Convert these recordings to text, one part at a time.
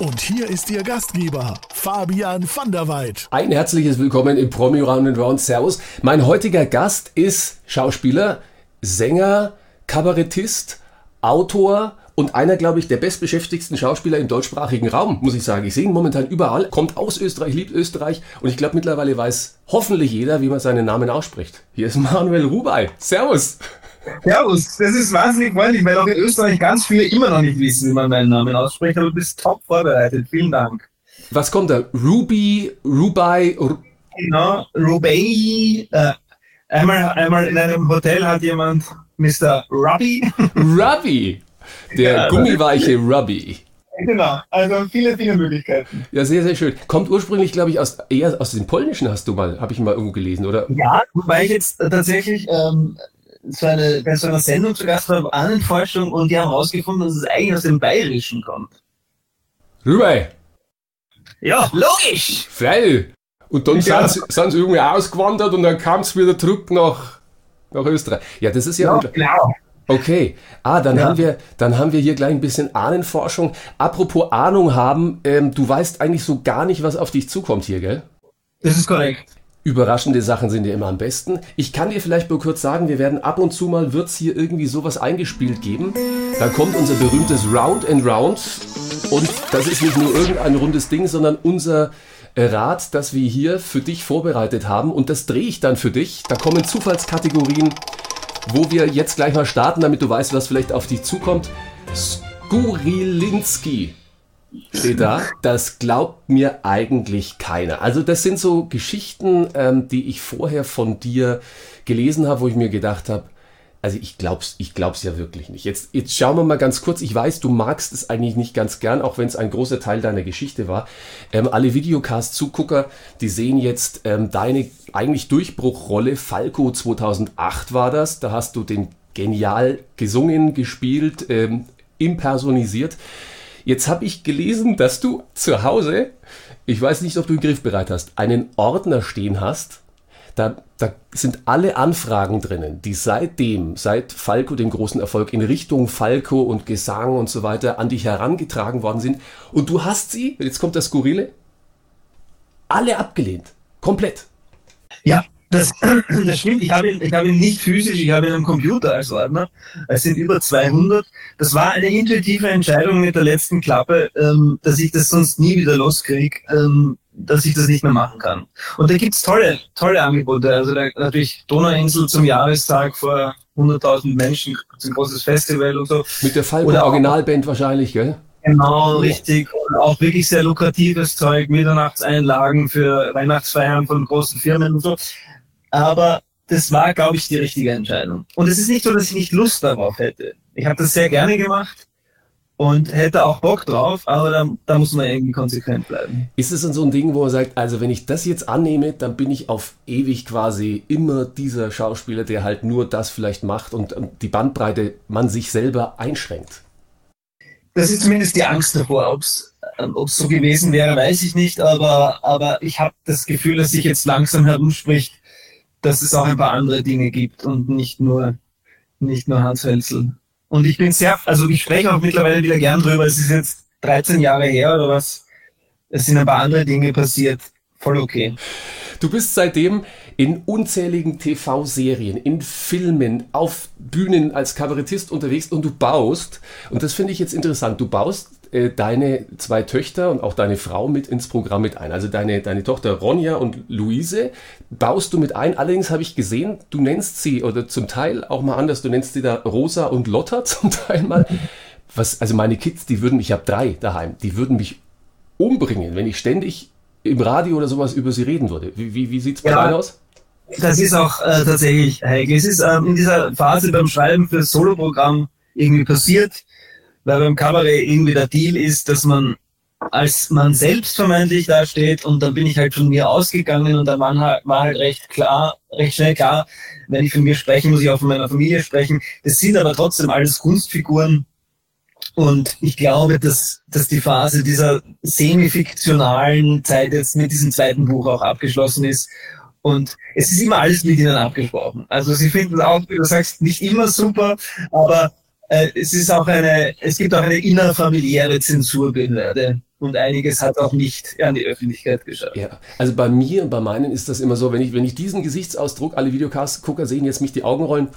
Und hier ist Ihr Gastgeber, Fabian van der Weid. Ein herzliches Willkommen im Promi Round and Round. Servus. Mein heutiger Gast ist Schauspieler, Sänger, Kabarettist, Autor und einer, glaube ich, der bestbeschäftigsten Schauspieler im deutschsprachigen Raum, muss ich sagen. Ich sehe ihn momentan überall, kommt aus Österreich, liebt Österreich und ich glaube mittlerweile weiß hoffentlich jeder, wie man seinen Namen ausspricht. Hier ist Manuel Rubai. Servus. Servus, das ist wahnsinnig freundlich, weil auch in Österreich ganz viele immer noch nicht wissen, wie man meinen Namen ausspricht, aber du bist top vorbereitet. Vielen Dank. Was kommt da? Ruby, Rubai, Ru Genau, Rubai. Äh, einmal, einmal in einem Hotel hat jemand Mr. Ruby. Ruby. Der Ja, gummiweiche Ruby. genau, also viele, viele Möglichkeiten. Ja, sehr, sehr schön. Kommt ursprünglich, glaube ich, aus eher aus dem Polnischen hast du mal, habe ich mal irgendwo gelesen, oder? Ja, wobei ich jetzt tatsächlich ähm, so eine, bei so einer Sendung zu Gast war, Ahnenforschung, und die haben herausgefunden, dass es eigentlich aus dem Bayerischen kommt. Rubai. Ja, logisch! Freilich. Und dann Ja. sind, sie, irgendwie ausgewandert und dann kam es wieder zurück nach, nach Österreich. Ja, das ist ja, Ja, genau. okay. Ah, dann Ja. haben wir, dann haben wir hier gleich ein bisschen Ahnenforschung. Apropos Ahnung haben, ähm, du weißt eigentlich so gar nicht, was auf dich zukommt hier, gell? Das ist korrekt. Überraschende Sachen sind ja immer am besten. Ich kann dir vielleicht nur kurz sagen, wir werden ab und zu mal, wird's hier irgendwie sowas eingespielt geben. Dann kommt unser berühmtes Round and Round. Und das ist nicht nur irgendein rundes Ding, sondern unser Rad, das wir hier für dich vorbereitet haben. Und das drehe ich dann für dich. Da kommen Zufallskategorien, wo wir jetzt gleich mal starten, damit du weißt, was vielleicht auf dich zukommt. Skurilinski steht da. Das glaubt mir eigentlich keiner. Also das sind so Geschichten, ähm, die ich vorher von dir gelesen habe, wo ich mir gedacht habe, also ich glaub's, ich glaub's ja wirklich nicht. Jetzt, jetzt schauen wir mal ganz kurz. Ich weiß, du magst es eigentlich nicht ganz gern, auch wenn es ein großer Teil deiner Geschichte war. Ähm, alle Videocast-Zugucker, die sehen jetzt ähm, deine eigentlich Durchbruchrolle. Falco 2008 war das. Da hast du den genial gesungen, gespielt, ähm, impersonisiert. Jetzt habe ich gelesen, dass du zu Hause, ich weiß nicht, ob du ihn griffbereit hast, einen Ordner stehen hast. Da, da sind alle Anfragen drinnen, die seitdem, seit Falco dem großen Erfolg in Richtung Falco und Gesang und so weiter an dich herangetragen worden sind. Und du hast sie, jetzt kommt das Skurrile, alle abgelehnt. Komplett. Ja, das, das stimmt. Ich habe ihn, ich habe ihn nicht physisch, ich habe ihn am Computer als Ordner. Es sind über 200. Das war eine intuitive Entscheidung mit der letzten Klappe, ähm, dass ich das sonst nie wieder loskriege, ähm, dass ich das nicht mehr machen kann. Und da gibt's tolle, tolle Angebote. Also da, natürlich Donauinsel zum Jahrestag vor 100.000 Menschen, das ist ein großes Festival und so. Mit der Falco Oder auch- Originalband wahrscheinlich, gell? Genau, richtig. Und auch wirklich sehr lukratives Zeug, Mitternachtseinlagen für Weihnachtsfeiern von großen Firmen und so. Aber das war, glaube ich, die richtige Entscheidung. Und es ist nicht so, dass ich nicht Lust darauf hätte. Ich habe das sehr gerne gemacht und hätte auch Bock drauf, aber da, da muss man irgendwie konsequent bleiben. Ist es dann so ein Ding, wo er sagt, also wenn ich das jetzt annehme, dann bin ich auf ewig quasi immer dieser Schauspieler, der halt nur das vielleicht macht und die Bandbreite man sich selber einschränkt? Das ist zumindest die Angst davor. Ob es so gewesen wäre, weiß ich nicht, aber, aber ich habe das Gefühl, dass sich jetzt langsam herumspricht, dass es auch ein paar andere Dinge gibt und nicht nur, nicht nur Hans Hölzel. Und ich bin sehr, also ich spreche auch mittlerweile wieder gern drüber, es ist jetzt 13 Jahre her oder was. Es sind ein paar andere Dinge passiert. Voll okay. Du bist seitdem in unzähligen TV-Serien, in Filmen, auf Bühnen als Kabarettist unterwegs und du baust, und das finde ich jetzt interessant, du baust äh, deine zwei Töchter und auch deine Frau mit ins Programm mit ein. Also deine, deine Tochter Ronja und Luise baust du mit ein. Allerdings habe ich gesehen, du nennst sie, oder zum Teil auch mal anders, du nennst sie da Rosa und Lotta zum Teil mal. Was, also meine Kids, die würden, ich habe drei daheim, die würden mich umbringen, wenn ich ständig im Radio oder sowas über sie reden würde. Wie, wie, wie sieht's bei Ja. aus? Das ist auch äh, tatsächlich heikel. Es ist ähm, in dieser Phase beim Schreiben für das Soloprogramm irgendwie passiert, weil beim Kabarett irgendwie der Deal ist, dass man als man selbst vermeintlich dasteht und dann bin ich halt von mir ausgegangen und dann war halt, recht klar, recht schnell klar, wenn ich von mir spreche, muss ich auch von meiner Familie sprechen. Das sind aber trotzdem alles Kunstfiguren und ich glaube, dass, dass die Phase dieser semi-fiktionalen Zeit jetzt mit diesem zweiten Buch auch abgeschlossen ist. Und es ist immer alles mit ihnen abgesprochen. Also sie finden auch, wie du sagst, nicht immer super, aber äh, es ist auch eine, es gibt auch eine innerfamiliäre Zensurbehörde und einiges hat auch nicht an die Öffentlichkeit geschafft. Ja, also bei mir und bei meinen ist das immer so, wenn ich, wenn ich diesen Gesichtsausdruck, alle Videocasts-Gucker sehen jetzt mich die Augen rollen,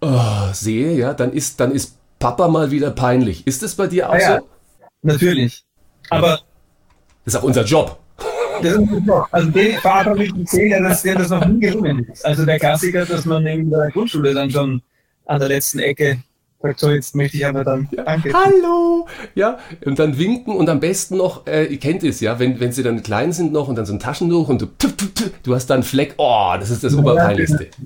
oh, sehe, ja, dann ist, dann ist Papa mal wieder peinlich. Ist das bei dir auch ja, so? Natürlich. Aber. Das ist auch unser Job. Das ist unser Job. Also den Vater mit dem Zähler, dass der das noch nie gelungen ist. Also der Klassiker, dass man in der Grundschule dann schon an der letzten Ecke so jetzt möchte ich aber dann, ja. danke. Hallo! Ja, und dann winken und am besten noch, äh, ihr kennt es ja, wenn, wenn sie dann klein sind noch und dann so ein Taschentuch und du, du hast da einen Fleck, oh, das ist das Oberpeinlichste.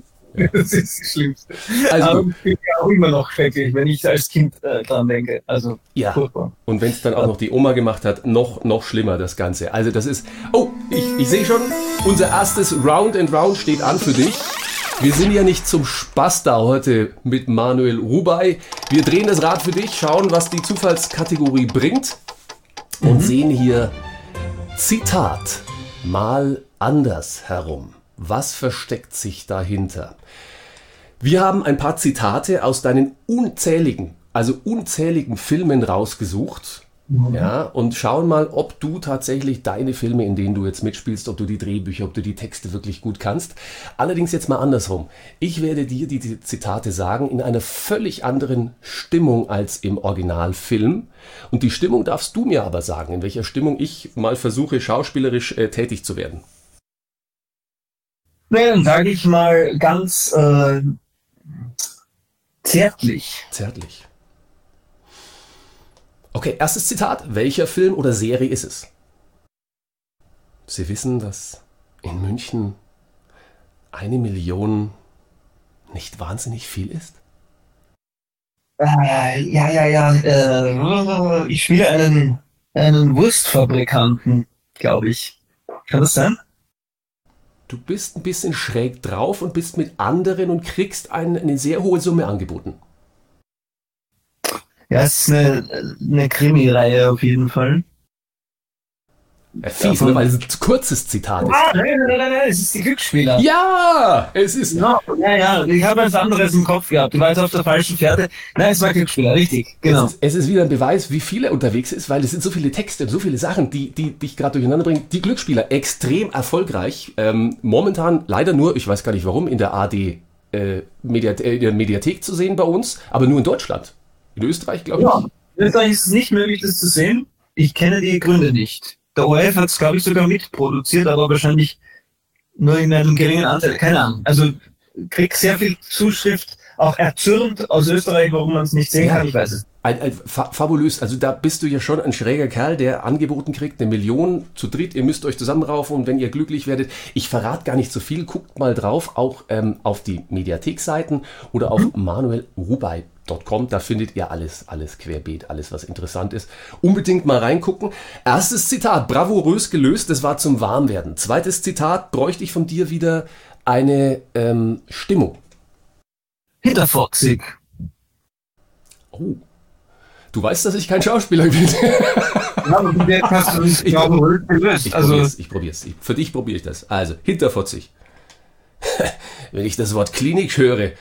Das ist das Schlimmste. Also, Aber ich bin ja auch immer noch schrecklich, wenn ich als Kind äh, dran denke. Also ja. Furchtbar. Und wenn es dann auch noch die Oma gemacht hat, noch, noch schlimmer das Ganze. Also das ist. Oh, ich, ich sehe schon, unser erstes Round and Round steht an für dich. Wir sind ja nicht zum Spaß da heute mit Manuel Rubai. Wir drehen das Rad für dich, schauen, was die Zufallskategorie bringt und mhm. sehen hier Zitat mal anders herum. Was versteckt sich dahinter? Wir haben ein paar Zitate aus deinen unzähligen, also unzähligen Filmen rausgesucht. Ja, und schauen mal, ob du tatsächlich deine Filme, in denen du jetzt mitspielst, ob du die Drehbücher, ob du die Texte wirklich gut kannst. Allerdings jetzt mal andersrum. Ich werde dir die Zitate sagen in einer völlig anderen Stimmung als im Originalfilm. Und die Stimmung darfst du mir aber sagen, in welcher Stimmung ich mal versuche, schauspielerisch äh, tätig zu werden. Nee, dann sage ich mal ganz äh, zärtlich. Zärtlich. Okay, erstes Zitat. Welcher Film oder Serie ist es? Sie wissen, dass in München eine Million nicht wahnsinnig viel ist? Äh, ja, ja, ja. Äh, ich spiele einen, einen Wurstfabrikanten, glaube ich. Kann das sein? Du bist ein bisschen schräg drauf und bist mit anderen und kriegst eine, eine sehr hohe Summe angeboten. Ja, es ist eine, eine Krimi-Reihe auf jeden Fall. Ja, fies, ne, weil es ein kurzes Zitat ist. Ah, nein, nein, nein, nein, es ist die Glücksspieler. Ja, es ist. No, ja, ja, ich habe etwas anderes im Kopf gehabt. Du warst auf der falschen Pferde. Nein, es war Glücksspieler, richtig, genau. Es ist, es ist wieder ein Beweis, wie viele unterwegs ist, weil es sind so viele Texte und so viele Sachen, die, die dich gerade durcheinander bringen. Die Glücksspieler, extrem erfolgreich. Ähm, momentan leider nur, ich weiß gar nicht warum, in der AD äh, Mediath äh, Mediathek zu sehen bei uns, aber nur in Deutschland. In Österreich, glaube ich. Ja, in Österreich ist es nicht möglich, das zu sehen. Ich kenne die Gründe nicht. Der ORF hat es, glaube ich, sogar mitproduziert, aber wahrscheinlich nur in einem geringen Anteil. Keine Ahnung. Also krieg sehr viel Zuschrift, auch erzürnt aus Österreich, warum man es nicht sehen kann. Ich weiß es. Ein, ein, fabulös. Also da bist du ja schon ein schräger Kerl, der angeboten kriegt, eine Million zu dritt. Ihr müsst euch zusammenraufen und wenn ihr glücklich werdet, ich verrate gar nicht so viel. Guckt mal drauf, auch ähm, auf die Mediathekseiten oder auf mhm. manuelrubai.com Com, da findet ihr alles, alles querbeet, alles, was interessant ist. Unbedingt mal reingucken. Erstes Zitat, bravourös gelöst, das war zum Warmwerden. Zweites Zitat, bräuchte ich von dir wieder eine ähm, Stimmung. Hinterfoxig. Oh. Du weißt, dass ich kein Schauspieler bin. ja, hast du ich. Ich also. probier's, ich probier's. Für dich probiere ich das. Also, hinterfotzig. Wenn ich das Wort Klinik höre,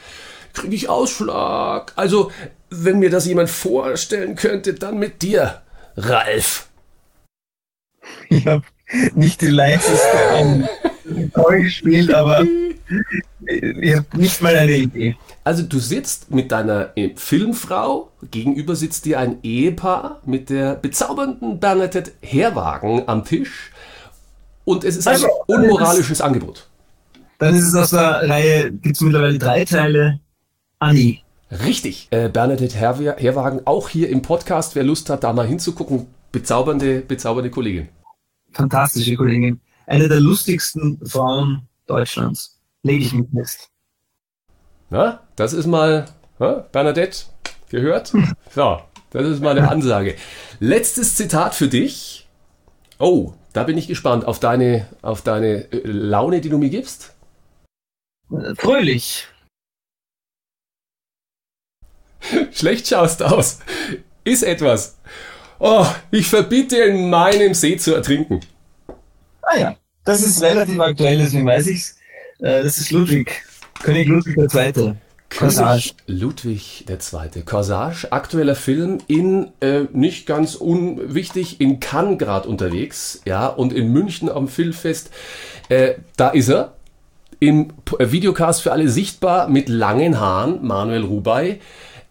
kriege ich Ausschlag. Also, wenn mir das jemand vorstellen könnte, dann mit dir, Ralf. Ich habe nicht die leiseste Toll gespielt, aber ich habe nicht mal eine Idee. Also du sitzt mit deiner äh, Filmfrau, gegenüber sitzt dir ein Ehepaar mit der bezaubernden Bernadette Herwagen am Tisch und es ist also, ein unmoralisches Angebot. Dann ist es aus der Reihe, gibt es mittlerweile drei Teile, Anni. Richtig. Äh, Bernadette Herwagen, auch hier im Podcast, wer Lust hat, da mal hinzugucken. Bezaubernde, bezaubernde Kollegin. Fantastische Kollegin. Eine der lustigsten Frauen Deutschlands. Lege ich mit fest. Na, das ist mal, na, Bernadette, gehört? So, Das ist meine Ansage. Letztes Zitat für dich. Oh, da bin ich gespannt auf deine, auf deine äh, Laune, die du mir gibst. Fröhlich. Schlecht schaust aus. Ist etwas. Oh, ich verbiete in meinem See zu ertrinken. Ah ja, das ist relativ aktuell, deswegen weiß ich's. Äh, das ist Ludwig. König Ludwig II. Corsage. Ludwig II. Corsage, aktueller Film in, äh, nicht ganz unwichtig, in Cannes gerade unterwegs, ja, und in München am Filmfest. Äh, da ist er. Im äh, Videocast für alle sichtbar mit langen Haaren, Manuel Rubey.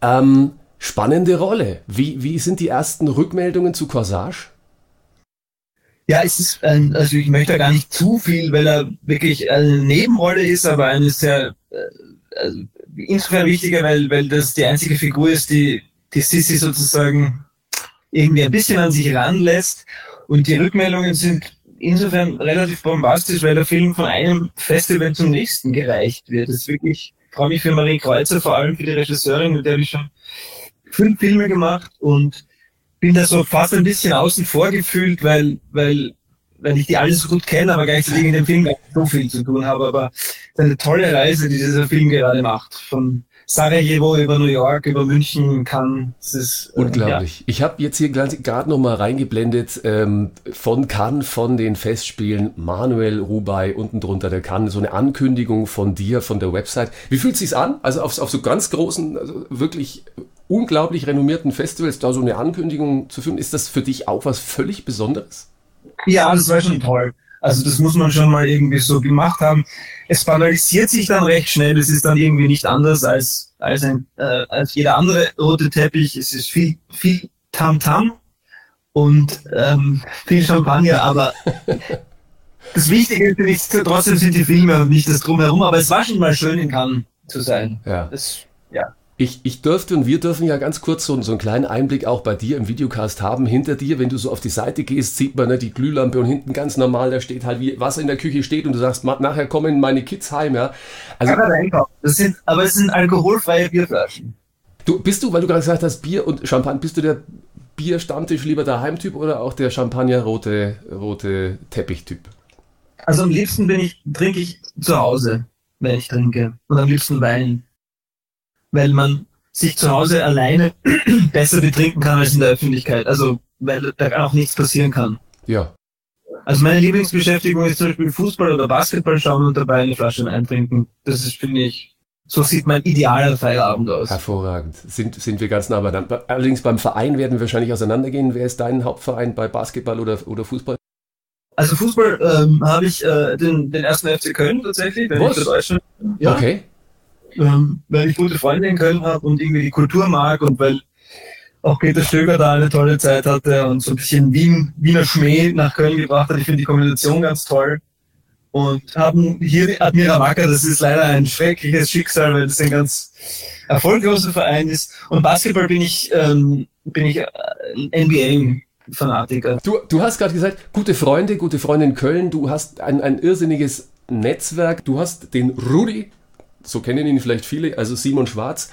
Ähm, spannende Rolle. Wie, wie sind die ersten Rückmeldungen zu Corsage? Ja, es ist, ein, also ich möchte gar nicht zu viel, weil er wirklich eine Nebenrolle ist, aber eine sehr, äh, also insofern wichtiger, weil, weil das die einzige Figur ist, die, die Sissi sozusagen irgendwie ein bisschen an sich ranlässt. Und die Rückmeldungen sind insofern relativ bombastisch, weil der Film von einem Festival zum nächsten gereicht wird. Das ist wirklich, ich freue mich für Marie Kreuzer, vor allem für die Regisseurin, mit der habe ich schon fünf Filme gemacht und bin da so fast ein bisschen außen vor gefühlt, weil, weil, weil ich die alle so gut kenne, aber gleichzeitig in dem Film gar nicht so viel zu tun habe. Aber eine tolle Reise, die dieser Film gerade macht. Von Sarajevo über New York, über München, Cannes. Es ist äh, Unglaublich. Ich habe jetzt hier gerade noch mal reingeblendet ähm, von Cannes, von den Festspielen, Manuel Rubey, unten drunter der Cannes, so eine Ankündigung von dir, von der Website. Wie fühlt sich's an? Also auf, auf so ganz großen, also wirklich unglaublich renommierten Festivals da so eine Ankündigung zu führen, ist das für dich auch was völlig Besonderes? Ja, das war schon toll. Also das muss man schon mal irgendwie so gemacht haben. Es banalisiert sich dann recht schnell. Es ist dann irgendwie nicht anders als als ein äh, als jeder andere rote Teppich. Es ist viel viel Tamtam und ähm, viel Champagner, aber das Wichtige ist nicht, trotzdem sind die Filme und nicht das drumherum. Aber es war schon mal schön in Cannes zu sein. Ja. Das, ja. Ich, ich dürfte und wir dürfen ja ganz kurz so, so einen kleinen Einblick auch bei dir im Videocast haben. Hinter dir, wenn du so auf die Seite gehst, sieht man ne, die Glühlampe und hinten ganz normal, da steht halt wie Wasser in der Küche steht und du sagst, "Ma- nachher kommen meine Kids heim, ja. Also einkaufen. Das sind, aber es sind alkoholfreie Bierflaschen. du bist du, weil du gerade gesagt hast, Bier und Champagner, bist du der Bierstammtisch lieber der Heimtyp oder auch der Champagner rote, rote Teppichtyp? Also am liebsten bin ich, trinke ich zu Hause, wenn ich trinke. Und am liebsten Wein. Weil man sich zu Hause alleine besser betrinken kann als in der Öffentlichkeit. Also, weil da auch nichts passieren kann. Ja. Also meine Lieblingsbeschäftigung ist zum Beispiel Fußball oder Basketball schauen und dabei eine Flasche Wein trinken. Das ist, finde ich, so sieht mein idealer Feierabend aus. Hervorragend. Sind, sind wir ganz nah beieinander. Allerdings beim Verein werden wir wahrscheinlich auseinandergehen. Wer ist dein Hauptverein bei Basketball oder, oder Fußball? Also Fußball ähm, habe ich äh, den, den ersten FC Köln tatsächlich, wenn Was? ich für Deutschland. Ja, Okay. Ähm, weil ich gute Freunde in Köln habe und irgendwie die Kultur mag und weil auch Peter Stöger da eine tolle Zeit hatte und so ein bisschen Wien, Wiener Schmäh nach Köln gebracht hat. Ich finde die Kombination ganz toll. Und haben hier Admira Wacker, das ist leider ein schreckliches Schicksal, weil das ein ganz erfolgloser Verein ist. Und Basketball bin ich, ähm, bin ich äh, NBA-Fanatiker. Du, du hast gerade gesagt, gute Freunde, gute Freunde in Köln, du hast ein, ein irrsinniges Netzwerk, du hast den Rudi, so kennen ihn vielleicht viele, also Simon Schwarz,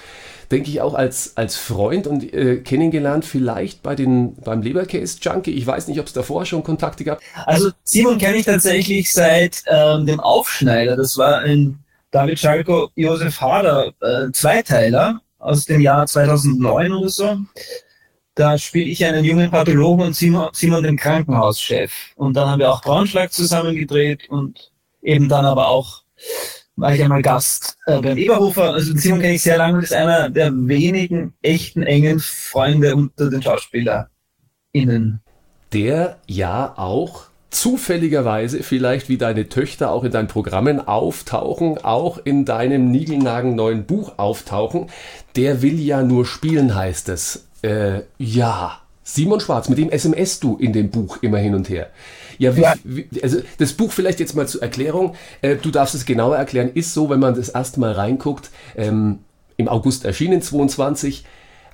denke ich auch als, als Freund und äh, kennengelernt vielleicht bei den, beim Lebercase Junkie. Ich weiß nicht, ob es davor schon Kontakte gab. Also Simon kenne ich tatsächlich seit ähm, dem Aufschneider. Das war ein David Schalko, Josef Hader äh, Zweiteiler aus dem Jahr 2009 oder so. Da spiele ich einen jungen Pathologen und Simon, Simon den Krankenhauschef. Und dann haben wir auch Braunschlag zusammen gedreht und eben dann aber auch war ich einmal Gast äh, beim Eberhofer. Also Simon kenne ich sehr lange und ist einer der wenigen echten engen Freunde unter den SchauspielerInnen. der ja auch zufälligerweise vielleicht wie deine Töchter auch in deinen Programmen auftauchen, auch in deinem niegelnagen neuen Buch auftauchen. Der will ja nur spielen, heißt es. Äh, ja, Simon Schwarz, mit dem SMS du in dem Buch immer hin und her. Ja, wie, Ja. wie, also das Buch vielleicht jetzt mal zur Erklärung. Äh, du darfst es genauer erklären. Ist so, wenn man das erste Mal reinguckt, ähm, im August erschienen 22,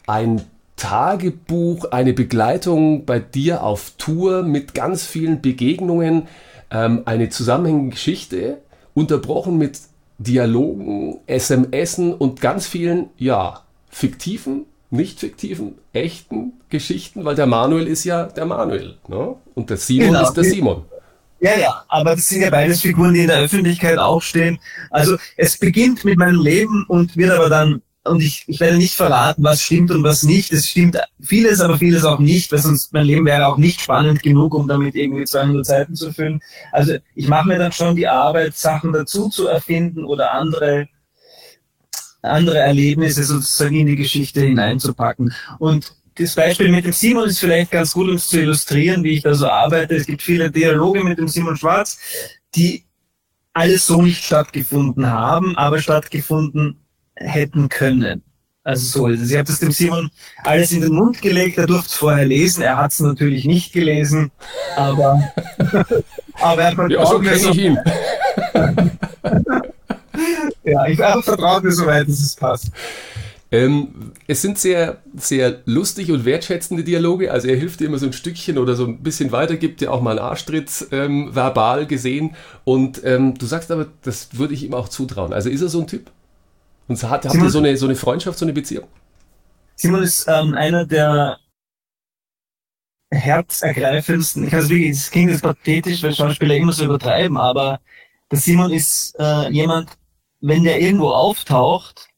ein Tagebuch, eine Begleitung bei dir auf Tour mit ganz vielen Begegnungen, ähm, eine zusammenhängende Geschichte, unterbrochen mit Dialogen, SMSen und ganz vielen, ja, fiktiven nicht fiktiven, echten Geschichten, weil der Manuel ist ja der Manuel. Ne? Und der Simon Genau. ist der Simon. Ja, ja, aber das sind ja beides Figuren, die in der Öffentlichkeit auch stehen. Also es beginnt mit meinem Leben und wird aber dann, und ich, ich werde nicht verraten, was stimmt und was nicht. Es stimmt vieles, aber vieles auch nicht, weil sonst mein Leben wäre auch nicht spannend genug, um damit irgendwie 200 Seiten zu füllen. Also ich mache mir dann schon die Arbeit, Sachen dazu zu erfinden oder andere andere Erlebnisse sozusagen in die Geschichte hineinzupacken. Und das Beispiel mit dem Simon ist vielleicht ganz gut, um es zu illustrieren, wie ich da so arbeite. Es gibt viele Dialoge mit dem Simon Schwarz, die alles so nicht stattgefunden haben, aber stattgefunden hätten können. Also so ist es. Ich habe das dem Simon alles in den Mund gelegt, er durfte es vorher lesen, er hat es natürlich nicht gelesen, aber, aber er hat Ja, so kenne ich ihn. Ja, ich habe vertraut mir soweit, dass es passt. Ähm, es sind sehr, sehr lustig und wertschätzende Dialoge. Also er hilft dir immer so ein Stückchen oder so ein bisschen weiter, gibt dir auch mal einen Arschtritt ähm, verbal gesehen. Und ähm, du sagst aber, das würde ich ihm auch zutrauen. Also ist er so ein Typ? Und hat, habt ihr so eine, so eine Freundschaft, so eine Beziehung? Simon ist ähm, einer der herzergreifendsten, ich weiß wirklich, es klingt jetzt pathetisch, weil Schauspieler immer so übertreiben, aber der Simon ist äh, jemand, wenn der irgendwo auftaucht,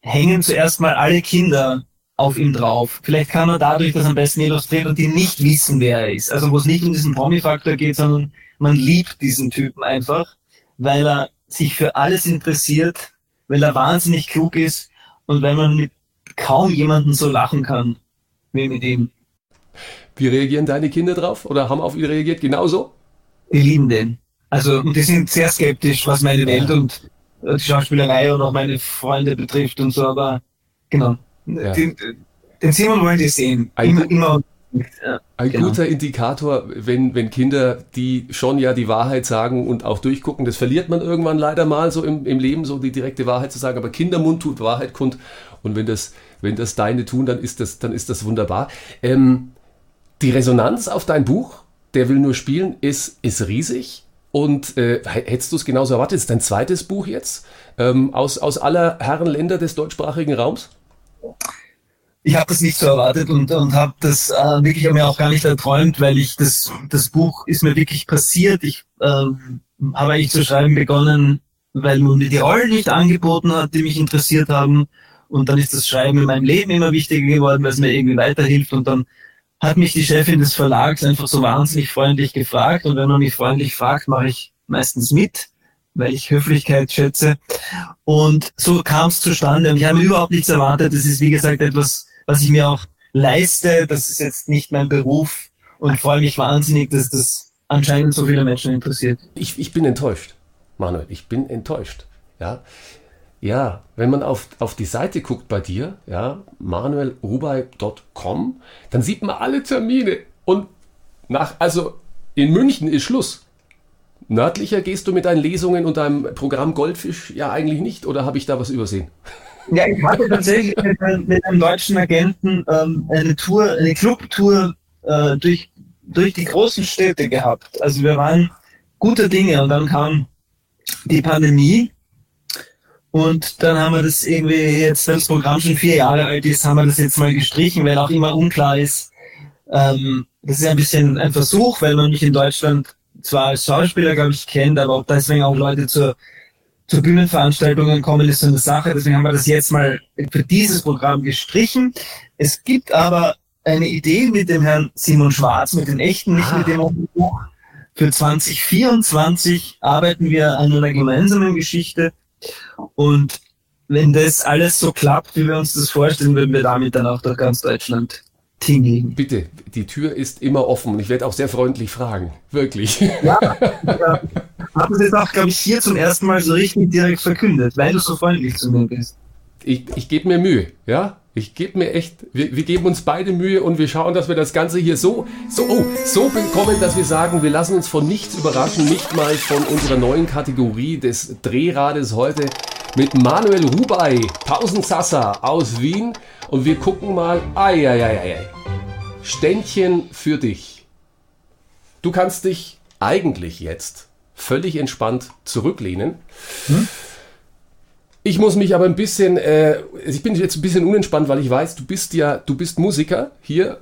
hängen zuerst mal alle Kinder auf ihm drauf. Vielleicht kann er dadurch das am besten illustrieren und die nicht wissen, wer er ist. Also wo es nicht um diesen Promi-Faktor geht, sondern man liebt diesen Typen einfach, weil er sich für alles interessiert, weil er wahnsinnig klug ist und weil man mit kaum jemanden so lachen kann wie mit ihm. Wie reagieren deine Kinder drauf? Oder haben auf ihn reagiert? Genauso? Die lieben den. Also, und die sind sehr skeptisch, was meine Welt und äh, die Schauspielerei und auch meine Freunde betrifft und so, aber genau. Ja. Den, den Simon wollen die sehen. Ein- Immer, immer. Ja. Ein Genau. guter Indikator, wenn, wenn Kinder, die schon ja die Wahrheit sagen und auch durchgucken, das verliert man irgendwann leider mal so im, im Leben, so die direkte Wahrheit zu sagen, aber Kindermund tut Wahrheit kund und wenn das, wenn das deine tun, dann ist das, dann ist das wunderbar. Ähm, die Resonanz auf dein Buch, der will nur spielen, ist, ist riesig. Und äh, hättest du es genauso erwartet? Ist dein zweites Buch jetzt ähm, aus, aus aller Herren Länder des deutschsprachigen Raums? Ich habe das nicht so erwartet und, und habe das äh, wirklich mir auch gar nicht erträumt, weil ich das, das Buch ist mir wirklich passiert. Ich ähm, habe eigentlich zu schreiben begonnen, weil man mir die Rollen nicht angeboten hat, die mich interessiert haben. Und dann ist das Schreiben in meinem Leben immer wichtiger geworden, weil es mir irgendwie weiterhilft. Und dann hat mich die Chefin des Verlags einfach so wahnsinnig freundlich gefragt. Und wenn man mich freundlich fragt, mache ich meistens mit, weil ich Höflichkeit schätze. Und so kam es zustande. Und ich habe überhaupt nichts erwartet. Es ist, wie gesagt, etwas, was ich mir auch leiste. Das ist jetzt nicht mein Beruf. Und freue mich wahnsinnig, dass das anscheinend so viele Menschen interessiert. Ich, ich bin enttäuscht, Manuel. Ich bin enttäuscht. Ja, ja wenn man auf, auf die Seite guckt bei dir, ja, manuelrubai.com, dann sieht man alle Termine. Und nach, also in München ist Schluss. Nördlicher gehst du mit deinen Lesungen und deinem Programm Goldfisch ja eigentlich nicht, oder habe ich da was übersehen? Ja, ich hatte tatsächlich mit, einem- deutschen Agenten ähm, eine Tour, eine Clubtour äh, durch, durch die großen Städte gehabt. Also wir waren gute Dinge und dann kam die Pandemie und dann haben wir das irgendwie jetzt, wenn das Programm schon vier Jahre alt ist, haben wir das jetzt mal gestrichen, weil auch immer unklar ist. Ähm, das ist ein bisschen ein Versuch, weil man mich in Deutschland zwar als Schauspieler, glaube ich, kennt, aber ob deswegen auch Leute zur zu Bühnenveranstaltungen kommen, ist so eine Sache. Deswegen haben wir das jetzt mal für dieses Programm gestrichen. Es gibt aber eine Idee mit dem Herrn Simon Schwarz, mit den echten, nicht Ah. mit dem Buch. Für 2024 arbeiten wir an einer gemeinsamen Geschichte. Und wenn das alles so klappt, wie wir uns das vorstellen, würden wir damit dann auch durch ganz Deutschland tingeln. Bitte, die Tür ist immer offen und ich werde auch sehr freundlich fragen. Wirklich. Ja, ja. Haben Sie das auch, glaube ich, hier zum ersten Mal so richtig direkt verkündet, weil du so freundlich zu mir bist. Ich, ich gebe mir Mühe, ja? Ich gebe mir echt, wir, wir geben uns beide Mühe und wir schauen, dass wir das Ganze hier so, so, oh, so bekommen, dass wir sagen, wir lassen uns von nichts überraschen, nicht mal von unserer neuen Kategorie des Drehrades heute mit Manuel Rubai, Pausensassa aus Wien und wir gucken mal, ai, ai, ai, ai. Ständchen für dich. Du kannst dich eigentlich jetzt völlig entspannt zurücklehnen. Ich muss mich aber ein bisschen, äh, ich bin jetzt ein bisschen unentspannt, weil ich weiß, du bist ja, du bist Musiker hier.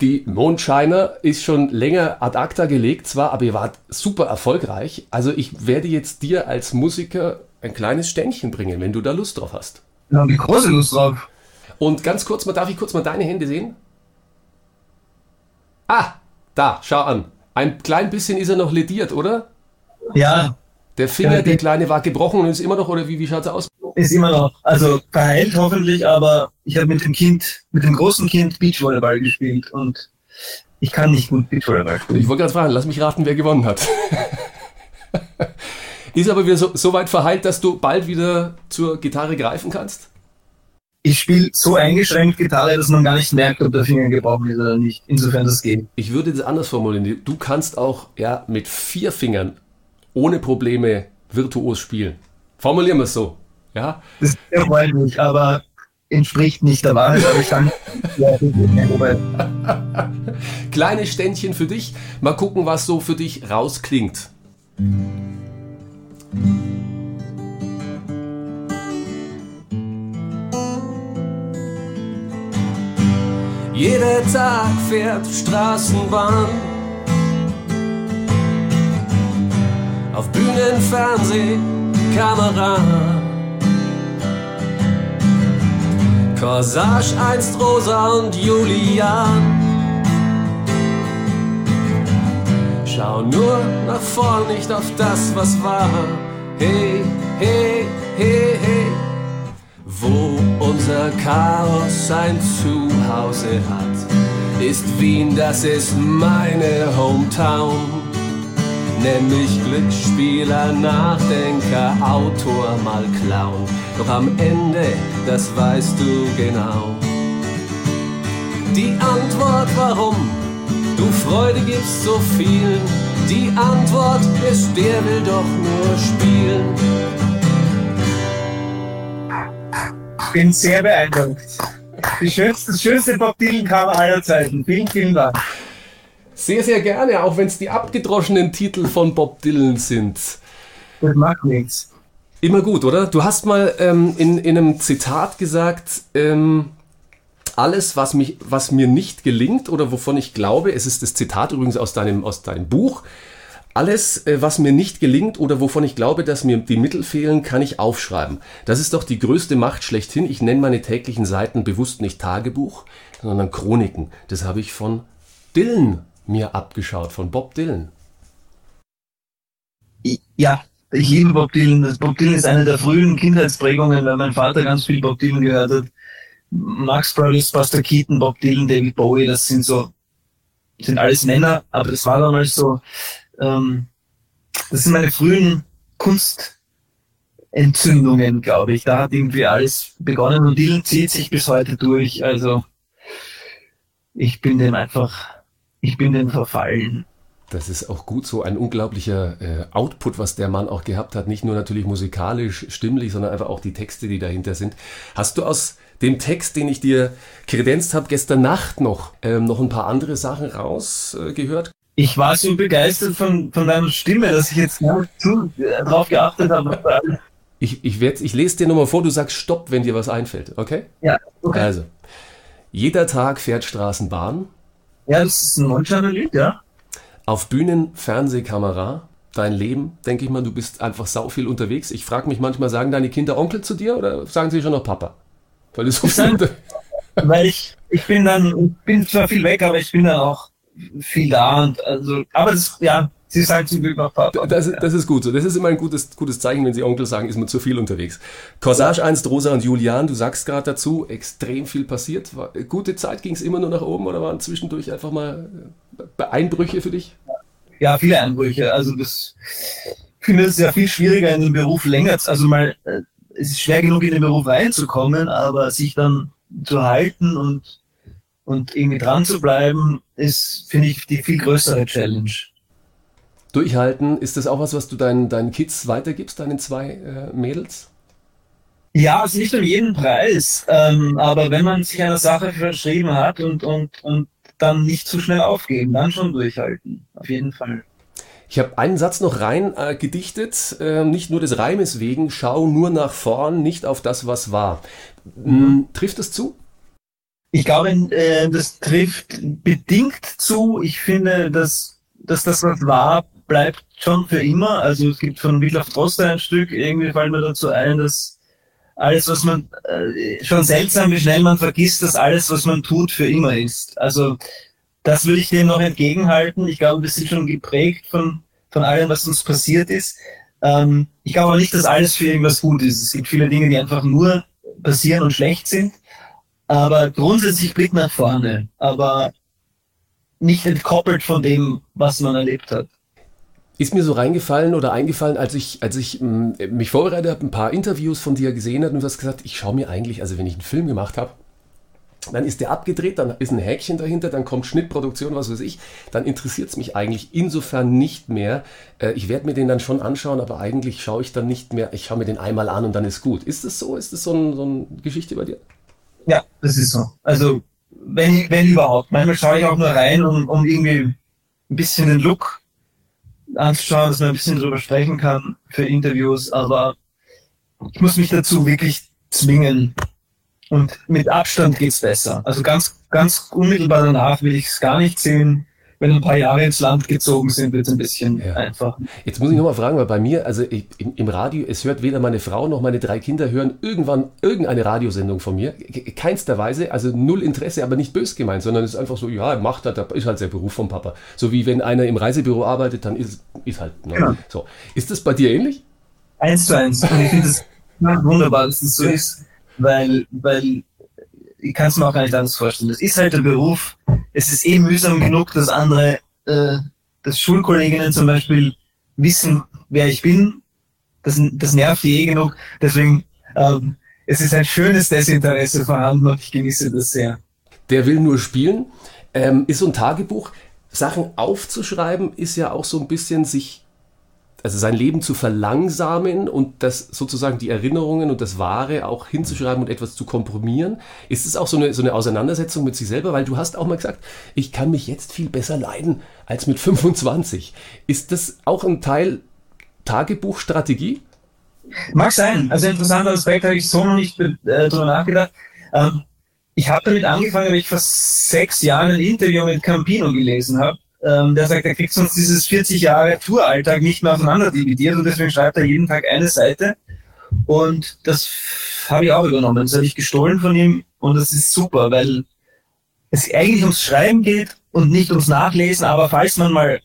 Die Mondscheiner ist schon länger ad acta gelegt zwar, aber ihr wart super erfolgreich. Also ich werde jetzt dir als Musiker ein kleines Ständchen bringen, wenn du da Lust drauf hast. Da habe ich große Lust drauf. Und ganz kurz mal, darf ich kurz mal deine Hände sehen? Ah, da, schau an. Ein klein bisschen ist er noch lediert, oder? Ja, Der Finger, Ja, der kleine, war gebrochen und ist immer noch, oder wie, wie schaut's aus? ist immer noch, also verheilt hoffentlich, aber ich habe mit dem Kind, mit dem großen Kind Beachvolleyball gespielt und ich kann nicht gut Beachvolleyball spielen. Ich wollte gerade fragen, lass mich raten, wer gewonnen hat. ist aber wieder so, so weit verheilt, dass du bald wieder zur Gitarre greifen kannst? Ich spiele so eingeschränkt Gitarre, dass man gar nicht merkt, ob der Finger gebrochen ist oder nicht. Insofern das geht. Ich würde das anders formulieren. Du kannst auch ja, mit vier Fingern ohne Probleme virtuos spielen. Formulieren wir es so. Ja? Das ist sehr freundlich, aber entspricht nicht der Wahrheit, aber ich kann. Kleine Ständchen für dich. Mal gucken, was so für dich rausklingt. Jeder Tag fährt Straßenbahn. Auf Bühnen, Fernseh, Kamera. Corsage einst Rosa und Julian. Schau nur nach vorn, nicht auf das, was war. Hey, hey, hey, hey. Wo unser Chaos sein Zuhause hat, ist Wien, das ist meine Hometown. Nenn mich Glücksspieler, Nachdenker, Autor, mal Clown. Doch am Ende, das weißt du genau. Die Antwort, warum du Freude gibst so vielen, die Antwort ist, der will doch nur spielen. ich bin sehr beeindruckt. Die schönste, das schönste Bob Dylan-Cover aller Zeiten. Vielen, vielen Dank. Sehr, sehr gerne, auch wenn es die abgedroschenen Titel von Bob Dylan sind. Das macht nichts. Immer gut, oder? Du hast mal ähm, in, in einem Zitat gesagt, ähm, alles, was, mich, was mir nicht gelingt oder wovon ich glaube, es ist das Zitat übrigens aus deinem, aus deinem Buch, alles, äh, was mir nicht gelingt oder wovon ich glaube, dass mir die Mittel fehlen, kann ich aufschreiben. Das ist doch die größte Macht schlechthin. Ich nenne meine täglichen Seiten bewusst nicht Tagebuch, sondern Chroniken. Das habe ich von Dylan mir abgeschaut, von Bob Dylan. Ja, ich liebe Bob Dylan. Bob Dylan ist eine der frühen Kindheitsprägungen, weil mein Vater ganz viel Bob Dylan gehört hat. Max Brothers, Buster Keaton, Bob Dylan, David Bowie, das sind so, sind alles Männer, aber das war damals so, ähm, das sind meine frühen Kunstentzündungen, glaube ich. Da hat irgendwie alles begonnen und Dylan zieht sich bis heute durch. Also ich bin dem einfach, ich bin dem verfallen. Das ist auch gut so ein unglaublicher äh, Output, was der Mann auch gehabt hat. Nicht nur natürlich musikalisch, stimmlich, sondern einfach auch die Texte, die dahinter sind. Hast du aus dem Text, den ich dir kredenzt habe, gestern Nacht noch, ähm, noch ein paar andere Sachen rausgehört? Äh? Ich war so begeistert von, von deiner Stimme, dass ich jetzt gar zu, äh, drauf geachtet habe. ich, ich, werd, ich lese dir nochmal vor, du sagst Stopp, wenn dir was einfällt, okay? Ja, okay. Also, jeder Tag fährt Straßenbahn, Ja, das ist ein Mondscheiner Lied, ja. auf Bühnen, Fernsehkamera, dein Leben, denke ich mal, du bist einfach sau viel unterwegs. Ich frage mich manchmal, sagen deine Kinder Onkel zu dir oder sagen sie schon noch Papa? Weil du so viel unter Weil ich, ich bin dann, ich bin zwar viel weg, aber ich bin dann auch viel da und also, aber das, ja, sie sagt zum Glück noch Papa. Das, ist- das ist gut so. Das ist immer ein gutes, gutes Zeichen, wenn sie Onkel sagen, ist man zu viel unterwegs. Corsage einst, Rosa und Julian, du sagst gerade dazu, extrem viel passiert. War, gute Zeit ging es immer nur nach oben oder waren zwischendurch einfach mal äh, Einbrüche für dich? Ja, viele Einbrüche. Also das, ich finde es ja viel schwieriger in den Beruf länger, zu- also mal, äh, es ist schwer genug in den Beruf reinzukommen, aber sich dann zu halten und, und irgendwie dran zu bleiben, ist, finde ich, die viel größere Challenge. Durchhalten, ist das auch was, was du deinen, deinen Kids weitergibst, deinen zwei äh, Mädels? Ja, also nicht um jeden Preis, ähm, aber wenn man sich einer Sache verschrieben hat und, und, und dann nicht zu schnell aufgeben, dann schon durchhalten. Auf jeden Fall. Ich habe einen Satz noch rein äh, gedichtet, äh, nicht nur des Reimes wegen, schau nur nach vorn, nicht auf das, was war. Mhm. Trifft das zu? Ich glaube, äh, das trifft bedingt zu. Ich finde, dass, dass das, was war, bleibt schon für immer. Also es gibt von Witlaf Droste ein Stück, irgendwie fällt mir dazu ein, dass alles, was man, äh, schon seltsam, wie schnell man vergisst, dass alles, was man tut, für immer ist. Also das würde ich dem noch entgegenhalten. Ich glaube, wir sind schon geprägt von, von allem, was uns passiert ist. Ähm, ich glaube aber nicht, dass alles für irgendwas gut ist. Es gibt viele Dinge, die einfach nur passieren und schlecht sind. Aber grundsätzlich blickt nach vorne, aber nicht entkoppelt von dem, was man erlebt hat. Ist mir so reingefallen oder eingefallen, als ich, als ich mm, mich vorbereitet habe, ein paar Interviews von dir gesehen habe und du hast gesagt, ich schaue mir eigentlich, also wenn ich einen Film gemacht habe, dann ist der abgedreht, dann ist ein Häkchen dahinter, dann kommt Schnittproduktion, was weiß ich, dann interessiert es mich eigentlich insofern nicht mehr. Äh, ich werde mir den dann schon anschauen, aber eigentlich schaue ich dann nicht mehr, ich schaue mir den einmal an und dann ist gut. Ist das so? Ist das so, ein, so eine Geschichte bei dir? Ja, das ist so. Also, wenn, wenn überhaupt. Manchmal schaue ich auch nur rein, um, um irgendwie ein bisschen den Look anzuschauen, dass man ein bisschen drüber sprechen kann für Interviews, aber ich muss mich dazu wirklich zwingen. Und mit Abstand geht's besser. Also ganz, ganz unmittelbar danach will ich es gar nicht sehen wenn ein paar Jahre ins Land gezogen sind, wird es ein bisschen ja. einfach. Jetzt muss ich nochmal fragen, weil bei mir, also ich, im, im, Radio, es hört weder meine Frau noch meine drei Kinder hören irgendwann irgendeine Radiosendung von mir. Keinster Weise, also null Interesse, aber nicht bös gemeint, sondern es ist einfach so, ja, macht das, ist halt der Beruf vom Papa. So wie wenn einer im Reisebüro arbeitet, dann ist, ist halt, ne? ja. so. Ist das bei dir ähnlich? Eins zu eins. Und ich finde es wunderbar, dass es das so ist, weil, weil ich kann es mir auch gar nicht anders vorstellen. Das ist halt der Beruf. Es ist eh mühsam genug, dass andere, äh, dass Schulkolleginnen zum Beispiel wissen, wer ich bin. Das, das nervt eh genug. Deswegen, ähm, es ist ein schönes Desinteresse vorhanden und ich genieße das sehr. Der will nur spielen. Ähm, ist so ein Tagebuch. Sachen aufzuschreiben ist ja auch so ein bisschen sich also sein Leben zu verlangsamen und das sozusagen die Erinnerungen und das Wahre auch hinzuschreiben und etwas zu komprimieren? Ist es auch so eine, so eine Auseinandersetzung mit sich selber? Weil du hast auch mal gesagt, ich kann mich jetzt viel besser leiden als mit 25. Ist das auch ein Teil Tagebuchstrategie? Mag sein. Also interessanter Aspekt habe ich so noch nicht äh, drüber nachgedacht. Ähm, ich habe damit angefangen, weil ich vor sechs Jahren ein Interview mit Campino gelesen habe ähm, der sagt, er kriegt sonst dieses 40 Jahre Touralltag nicht mehr auseinander dividiert und deswegen schreibt er jeden Tag eine Seite. Und das habe ich auch übernommen. Das habe ich gestohlen von ihm und das ist super, weil es eigentlich ums Schreiben geht und nicht ums Nachlesen, aber falls man mal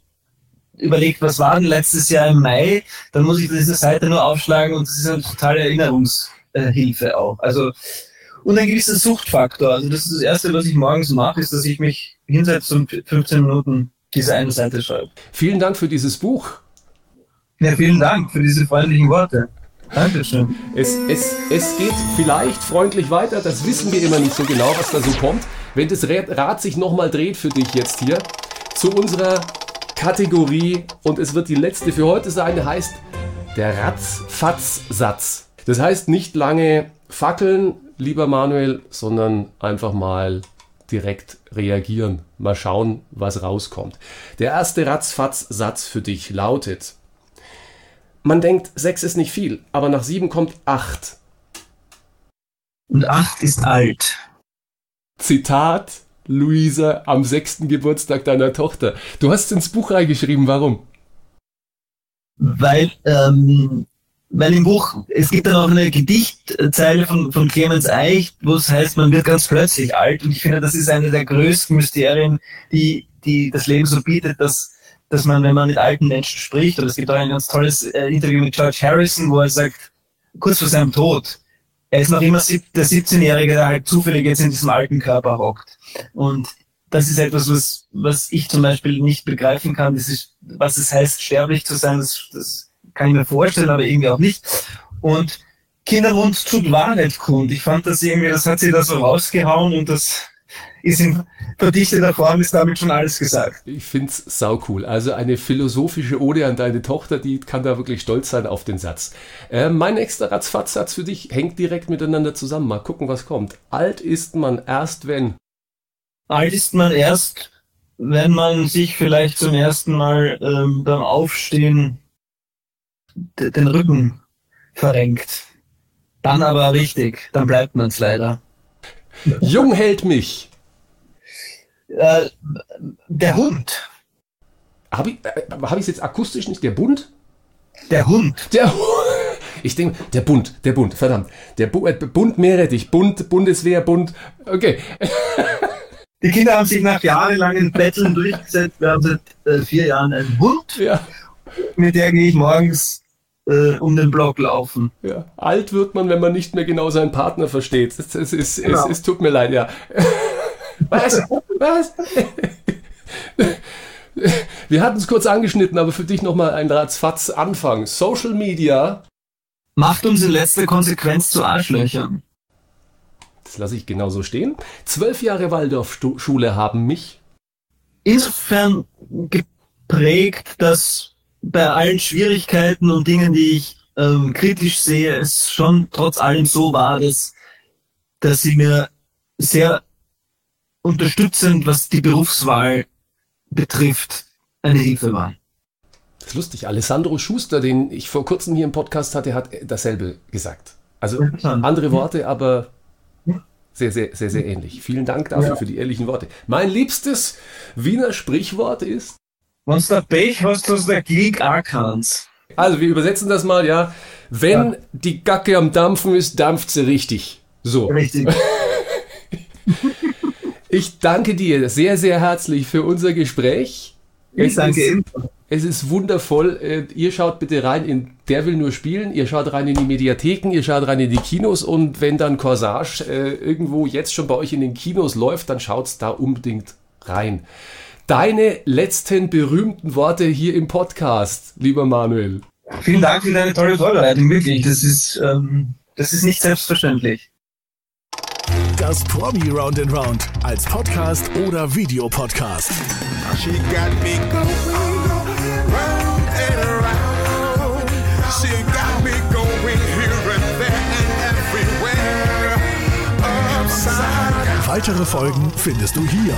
überlegt, was war denn letztes Jahr im Mai, dann muss ich diese Seite nur aufschlagen und das ist eine totale Erinnerungshilfe auch. Also und ein gewisser Suchtfaktor. Also das ist das Erste, was ich morgens mache, ist, dass ich mich hinsetze und 15 Minuten diese eine Seite schreibt. Vielen Dank für dieses Buch. Ja, vielen Dank für diese freundlichen Worte. Dankeschön. Es, es, es geht vielleicht freundlich weiter, das wissen wir immer nicht so genau, was da so kommt. Wenn das Rad sich nochmal dreht für dich jetzt hier, zu unserer Kategorie, und es wird die letzte für heute sein, heißt der Ratzfatz-Satz. Das heißt nicht lange fackeln, lieber Manuel, sondern einfach mal direkt reagieren. Mal schauen, was rauskommt. Der erste Ratzfatz-Satz für dich lautet: Man denkt, sechs ist nicht viel, aber nach sieben kommt acht. Und acht ist alt. Zitat Luisa am sechsten Geburtstag deiner Tochter. Du hast ins Buch reingeschrieben, warum? Weil ähm, weil im Buch, es gibt dann auch eine Gedichtzeile von, von Clemens Eich, wo es heißt, man wird ganz plötzlich alt. Und ich finde, das ist eine der größten Mysterien, die, die das Leben so bietet, dass, dass man, wenn man mit alten Menschen spricht, oder es gibt auch ein ganz tolles äh, Interview mit George Harrison, wo er sagt, kurz vor seinem Tod, er ist noch immer der 17-Jährige, der halt zufällig jetzt in diesem alten Körper hockt. Und das ist etwas, was, was ich zum Beispiel nicht begreifen kann. Das ist, was es heißt, sterblich zu sein. Das, das kann ich mir vorstellen, aber irgendwie auch nicht. Und Kinderwunsch tut Wahrheit kund. Ich fand das irgendwie, das hat sie da so rausgehauen und das ist in verdichteter Form, ist damit schon alles gesagt. Ich find's sau cool. Also eine philosophische Ode an deine Tochter, die kann da wirklich stolz sein auf den Satz. Äh, mein nächster Ratzfatz-Satz für dich hängt direkt miteinander zusammen. Mal gucken, was kommt. Alt ist man erst, wenn. Alt ist man erst, wenn man sich vielleicht zum ersten Mal ähm, beim Aufstehen den Rücken verrenkt. Dann aber richtig, dann bleibt man es leider. Jung hält mich. Äh, der Hund. Habe ich äh, hab es jetzt akustisch nicht? Der Bund? Der Hund. Der Hund. Ich denke, der Bund, der Bund, verdammt. Der Bu äh, Bund Meerrettich, Bund, Bundeswehr, Bund. Okay. Die Kinder haben sich nach jahrelangen Betteln durchgesetzt. Wir haben seit äh, vier Jahren einen Hund. Ja. Mit der gehe ich morgens äh, um den Block laufen. Ja. Alt wird man, wenn man nicht mehr genau seinen Partner versteht. Es, es, es, Genau. es, es tut mir leid, ja. Was? Was? Wir hatten es kurz angeschnitten, aber für dich nochmal ein Ratzfatz Anfang. Social Media, Macht uns in letzter Konsequenz zu Arschlöchern. das lasse ich genauso stehen. Zwölf Jahre Waldorfschule haben mich. Insofern geprägt, dass bei allen Schwierigkeiten und Dingen, die ich ähm, kritisch sehe, es schon trotz allem so war, dass, dass sie mir sehr unterstützend, was die Berufswahl betrifft, eine Hilfe waren. Das ist lustig. Alessandro Schuster, den ich vor kurzem hier im Podcast hatte, hat dasselbe gesagt. Also andere Worte, aber sehr, sehr, sehr, sehr ähnlich. Vielen Dank dafür für die ehrlichen Worte. Mein liebstes Wiener Sprichwort ist, Wenn du Pech hast, hast du der Krieg auch keins. also wir übersetzen das mal, ja, wenn die Gacke am Dampfen ist, dampft sie richtig. So. Richtig. Ich danke dir sehr, sehr herzlich für unser Gespräch. Ich danke ist, ebenfalls. Es ist wundervoll. Äh, Ihr schaut bitte rein in Der will nur spielen. Ihr schaut rein in die Mediatheken, ihr schaut rein in die Kinos und wenn dann Corsage äh, irgendwo jetzt schon bei euch in den Kinos läuft, dann schaut's da unbedingt rein. Deine letzten berühmten Worte hier im Podcast, lieber Manuel. Vielen Dank für deine tolle Vorbereitung, wirklich. Das ist, ähm, das ist nicht selbstverständlich. Das Promi Round and Round als Podcast oder Videopodcast. She got me going round and around. She got me going here and there and everywhere. Upside. Weitere Folgen findest du hier.